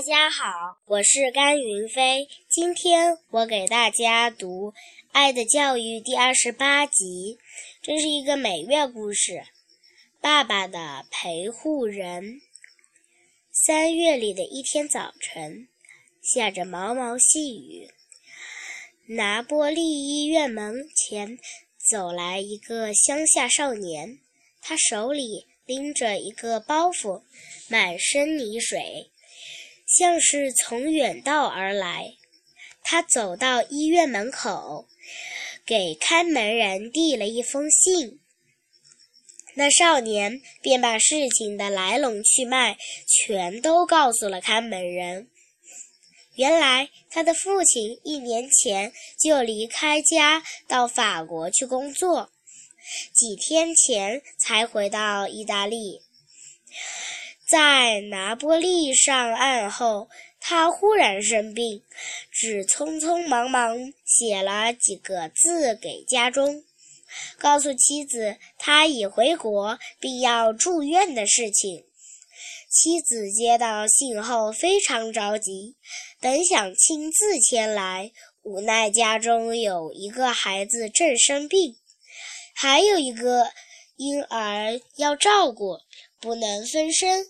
大家好，我是甘云飞。今天我给大家读《爱的教育》第二十八集，这是一个美月故事。爸爸的陪护人。三月里的一天早晨，下着毛毛细雨。拿波利医院门前走来一个乡下少年，他手里拎着一个包袱，满身泥水。像是从远道而来，他走到医院门口，给看门人递了一封信。那少年便把事情的来龙去脉全都告诉了看门人。原来他的父亲一年前就离开家到法国去工作，几天前才回到意大利。在拿波利上岸后，他忽然生病，只匆匆忙忙写了几个字给家中，告诉妻子他已回国并要住院的事情。妻子接到信后非常着急，本想亲自前来，无奈家中有一个孩子正生病，还有一个婴儿要照顾，不能分身。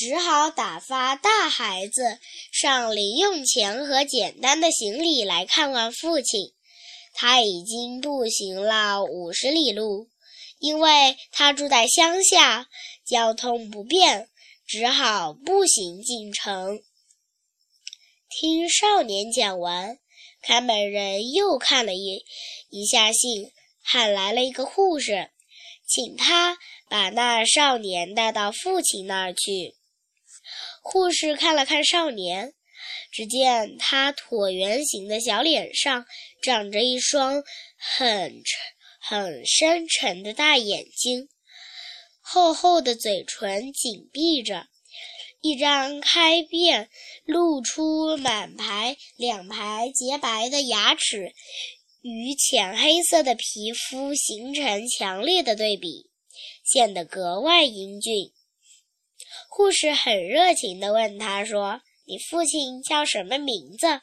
只好打发大孩子上零用钱和简单的行李来看望父亲。他已经步行了五十里路，因为他住在乡下，交通不便，只好步行进城。听少年讲完，看门人又看了一一下信，喊来了一个护士，请他把那少年带到父亲那儿去。护士看了看少年，只见他椭圆形的小脸上长着一双很很深沉的大眼睛，厚厚的嘴唇紧闭着，一张开便露出满排两排洁白的牙齿，与浅黑色的皮肤形成强烈的对比，显得格外英俊。护士很热情地问他说：“你父亲叫什么名字？”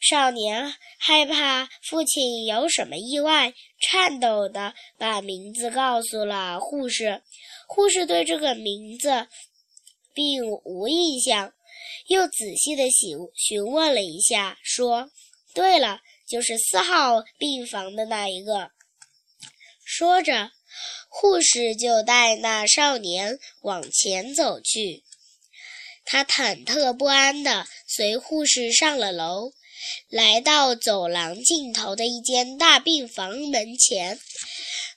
少年害怕父亲有什么意外，颤抖地把名字告诉了护士。护士对这个名字并无印象，又仔细地询询问了一下，说：“对了，就是四号病房的那一个。”说着。护士就带那少年往前走去，他忐忑不安地随护士上了楼，来到走廊尽头的一间大病房门前，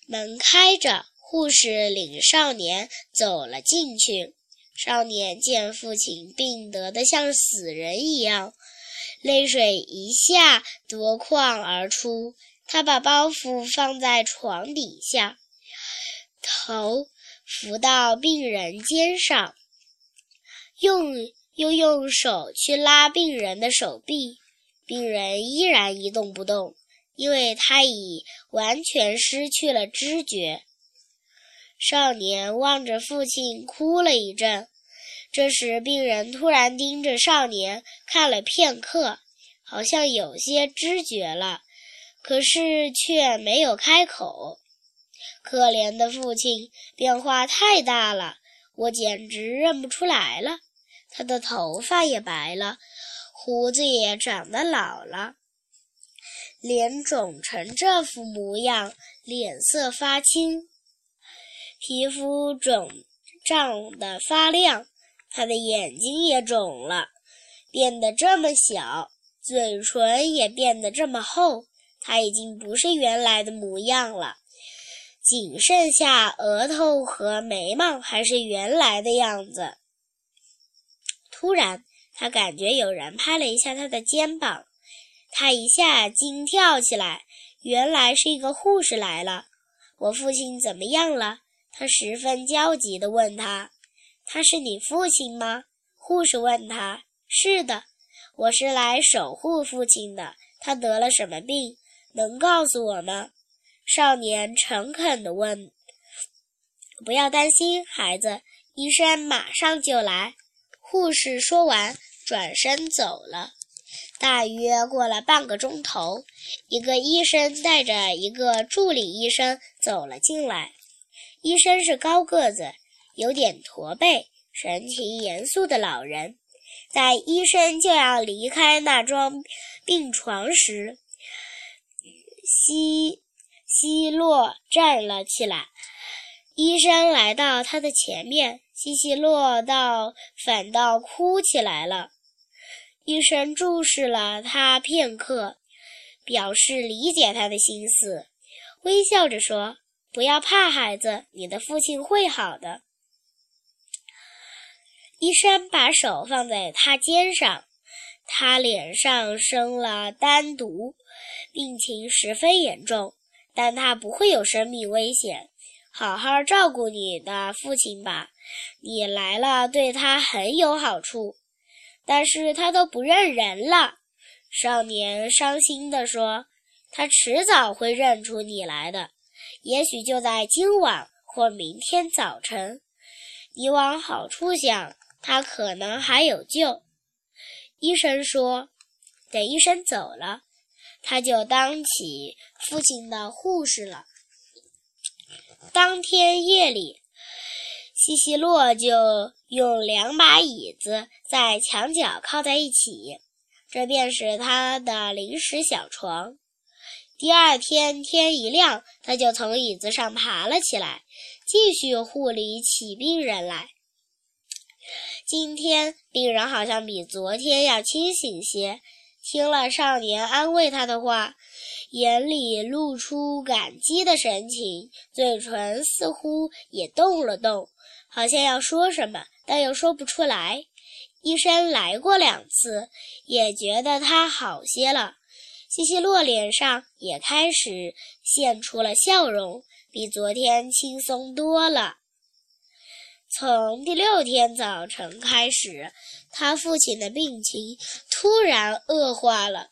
门开着，护士领少年走了进去。少年见父亲病得的像死人一样，泪水一下夺眶而出，他把包袱放在床底下。头伏到病人肩上，用又用手去拉病人的手臂，病人依然一动不动，因为他已完全失去了知觉。少年望着父亲哭了一阵，这时病人突然盯着少年看了片刻，好像有些知觉了，可是却没有开口。可怜的父亲变化太大了，我简直认不出来了。他的头发也白了，胡子也长得老了，脸肿成这副模样，脸色发青，皮肤肿胀得发亮。他的眼睛也肿了，变得这么小，嘴唇也变得这么厚。他已经不是原来的模样了。仅剩下额头和眉毛还是原来的样子。突然，他感觉有人拍了一下他的肩膀，他一下惊跳起来。原来是一个护士来了。我父亲怎么样了？他十分焦急地问他：“他是你父亲吗？”护士问他：“是的，我是来守护父亲的。他得了什么病？能告诉我吗？”少年诚恳地问：“不要担心，孩子，医生马上就来。”护士说完，转身走了。大约过了半个钟头，一个医生带着一个助理医生走了进来。医生是高个子、有点驼背、神情严肃的老人。在医生就要离开那张病床时，希希洛站了起来。医生来到他的前面，西西洛倒反倒哭起来了。医生注视了他片刻，表示理解他的心思，微笑着说：“不要怕，孩子，你的父亲会好的。”医生把手放在他肩上，他脸上生了丹毒，病情十分严重，但他不会有生命危险。好好照顾你的父亲吧，你来了对他很有好处。但是他都不认人了，少年伤心地说：“他迟早会认出你来的，也许就在今晚或明天早晨。你往好处想，他可能还有救。”医生说：“等医生走了，他就当起父亲的护士了。”当天夜里。西西洛就用两把椅子在墙角靠在一起，这便是他的临时小床。第二天天一亮，他就从椅子上爬了起来，继续护理起病人来。今天病人好像比昨天要清醒些，听了少年安慰他的话，眼里露出感激的神情，嘴唇似乎也动了动。好像要说什么，但又说不出来。医生来过两次，也觉得他好些了。西西洛脸上也开始现出了笑容，比昨天轻松多了。从第六天早晨开始，他父亲的病情突然恶化了。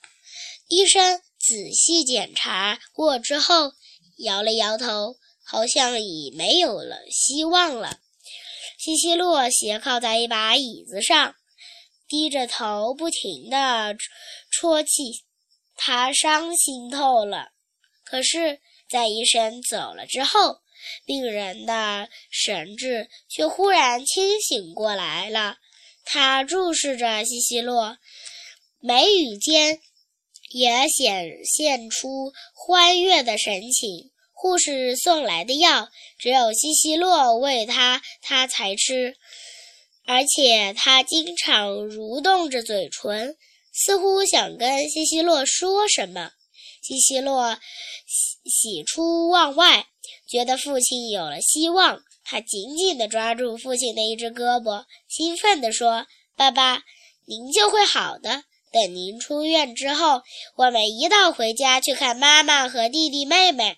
医生仔细检查过之后，摇了摇头，好像已没有了希望了。西西洛斜靠在一把椅子上，低着头，不停地啜泣。他伤心透了。可是，在医生走了之后，病人的神志却忽然清醒过来了。他注视着西西洛，眉宇间也显现出欢悦的神情。护士送来的药，只有西西洛喂他，他才吃，而且他经常蠕动着嘴唇，似乎想跟西西洛说什么。西西洛喜喜出望外，觉得父亲有了希望，他紧紧地抓住父亲的一只胳膊，兴奋地说：“爸爸，您就会好的。等您出院之后，我们一道回家去看妈妈和弟弟妹妹。”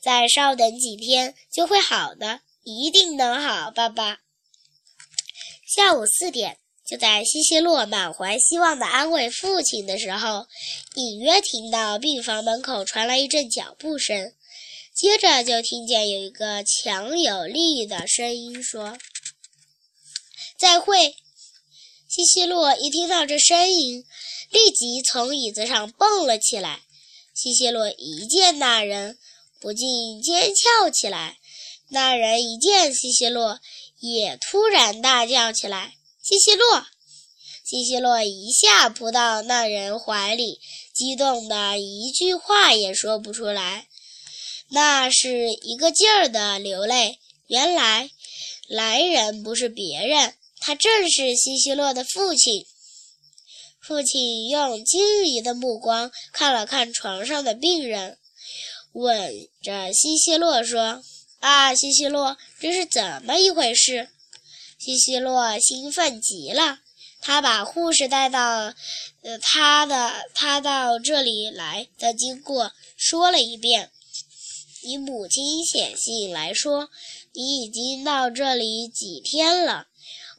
再稍等几天就会好的，一定能好，爸爸。下午四点，就在西西洛满怀希望地安慰父亲的时候，隐约听到病房门口传来一阵脚步声，接着就听见有一个强有力的声音说：“再会。”西西洛一听到这声音，立即从椅子上蹦了起来。西西洛一见那人。不禁尖叫起来。那人一见西西洛，也突然大叫起来：“西西洛！”西西洛一下扑到那人怀里，激动的一句话也说不出来，那是一个劲儿的流泪。原来，来人不是别人，他正是西西洛的父亲。父亲用惊疑的目光看了看床上的病人。吻着西西洛说：“啊，西西洛，这是怎么一回事？”西西洛兴奋极了，他把护士带到，呃，他的他到这里来的经过说了一遍。你母亲写信来说，你已经到这里几天了，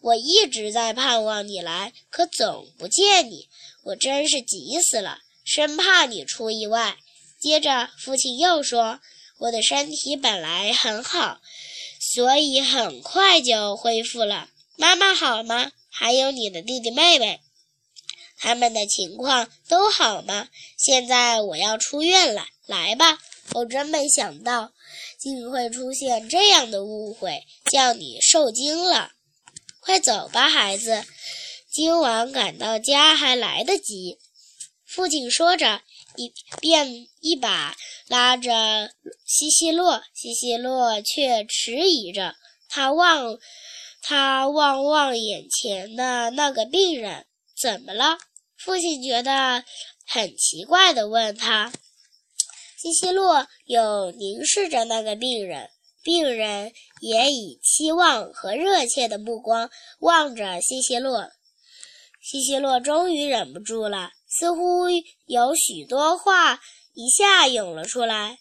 我一直在盼望你来，可总不见你，我真是急死了，生怕你出意外。接着，父亲又说：“我的身体本来很好，所以很快就恢复了。妈妈好吗？还有你的弟弟妹妹，他们的情况都好吗？现在我要出院了，来吧。我真没想到，竟会出现这样的误会，叫你受惊了。快走吧，孩子，今晚赶到家还来得及。父亲说着，一便一把拉着西西洛，西西洛却迟疑着。他望，他望望眼前的那个病人，怎么了？父亲觉得很奇怪的问他。西西洛又凝视着那个病人，病人也以期望和热切的目光望着西西洛。西西洛终于忍不住了，似乎有许多话一下涌了出来。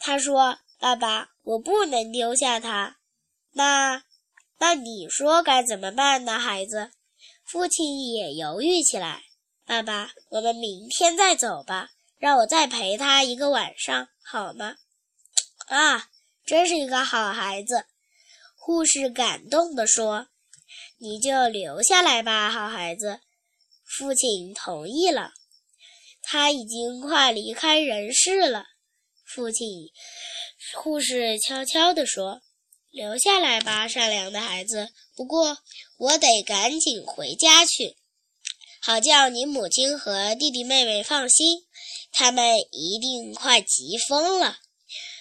他说：“爸爸，我不能丢下他。那，那你说该怎么办呢，孩子？”父亲也犹豫起来。爸爸，我们明天再走吧。让我再陪他一个晚上好吗？啊，真是一个好孩子！护士感动地说：“你就留下来吧，好孩子。”父亲同意了。他已经快离开人世了。父亲，护士悄悄地说：“留下来吧，善良的孩子。不过我得赶紧回家去。”好叫你母亲和弟弟妹妹放心，他们一定快急疯了。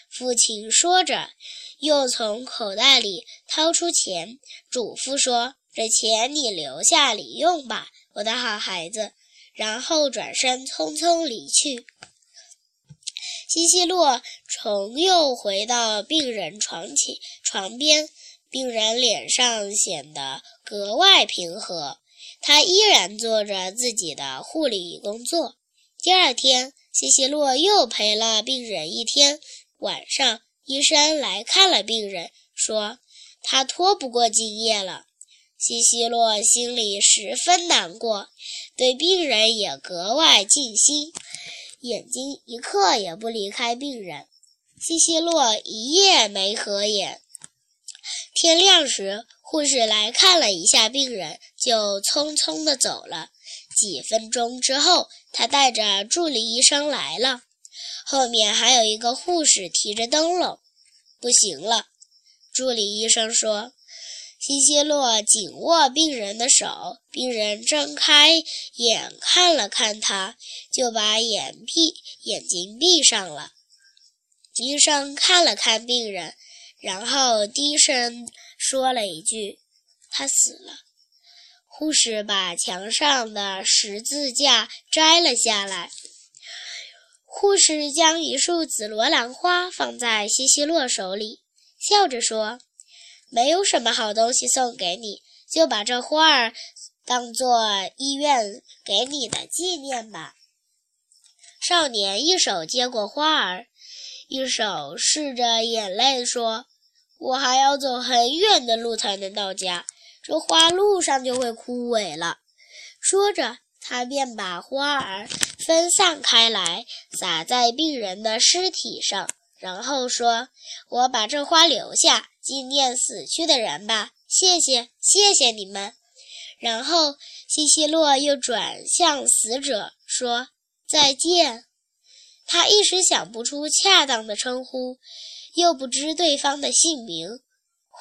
父亲说着，又从口袋里掏出钱，嘱咐说：“这钱你留下里用吧，我的好孩子。”然后转身匆匆离去。西西洛重又回到病人床前床边，病人脸上显得格外平和。他依然做着自己的护理工作。第二天，西西洛又陪了病人一天。晚上，医生来看了病人，说他拖不过今夜了。西西洛心里十分难过，对病人也格外尽心，眼睛一刻也不离开病人。西西洛一夜没合眼。天亮时，护士来看了一下病人，就匆匆地走了。几分钟之后，他带着助理医生来了，后面还有一个护士提着灯笼。不行了，助理医生说。西西洛紧握病人的手，病人睁开眼看了看他，就把眼闭眼睛闭上了。医生看了看病人。然后低声说了一句：“他死了。”护士把墙上的十字架摘了下来。护士将一束紫罗兰花放在西西洛手里，笑着说：“没有什么好东西送给你，就把这花儿当做医院给你的纪念吧。”少年一手接过花儿，一手拭着眼泪说。我还要走很远的路才能到家，这花路上就会枯萎了。说着，他便把花儿分散开来，撒在病人的尸体上，然后说：“我把这花留下，纪念死去的人吧。谢谢，谢谢你们。”然后西西洛又转向死者说：“再见。”他一时想不出恰当的称呼。又不知对方的姓名，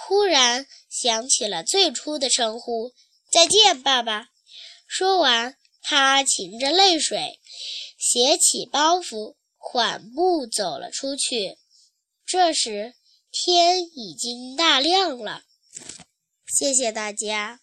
忽然想起了最初的称呼：“再见，爸爸。”说完，他噙着泪水，携起包袱，缓步走了出去。这时，天已经大亮了。谢谢大家。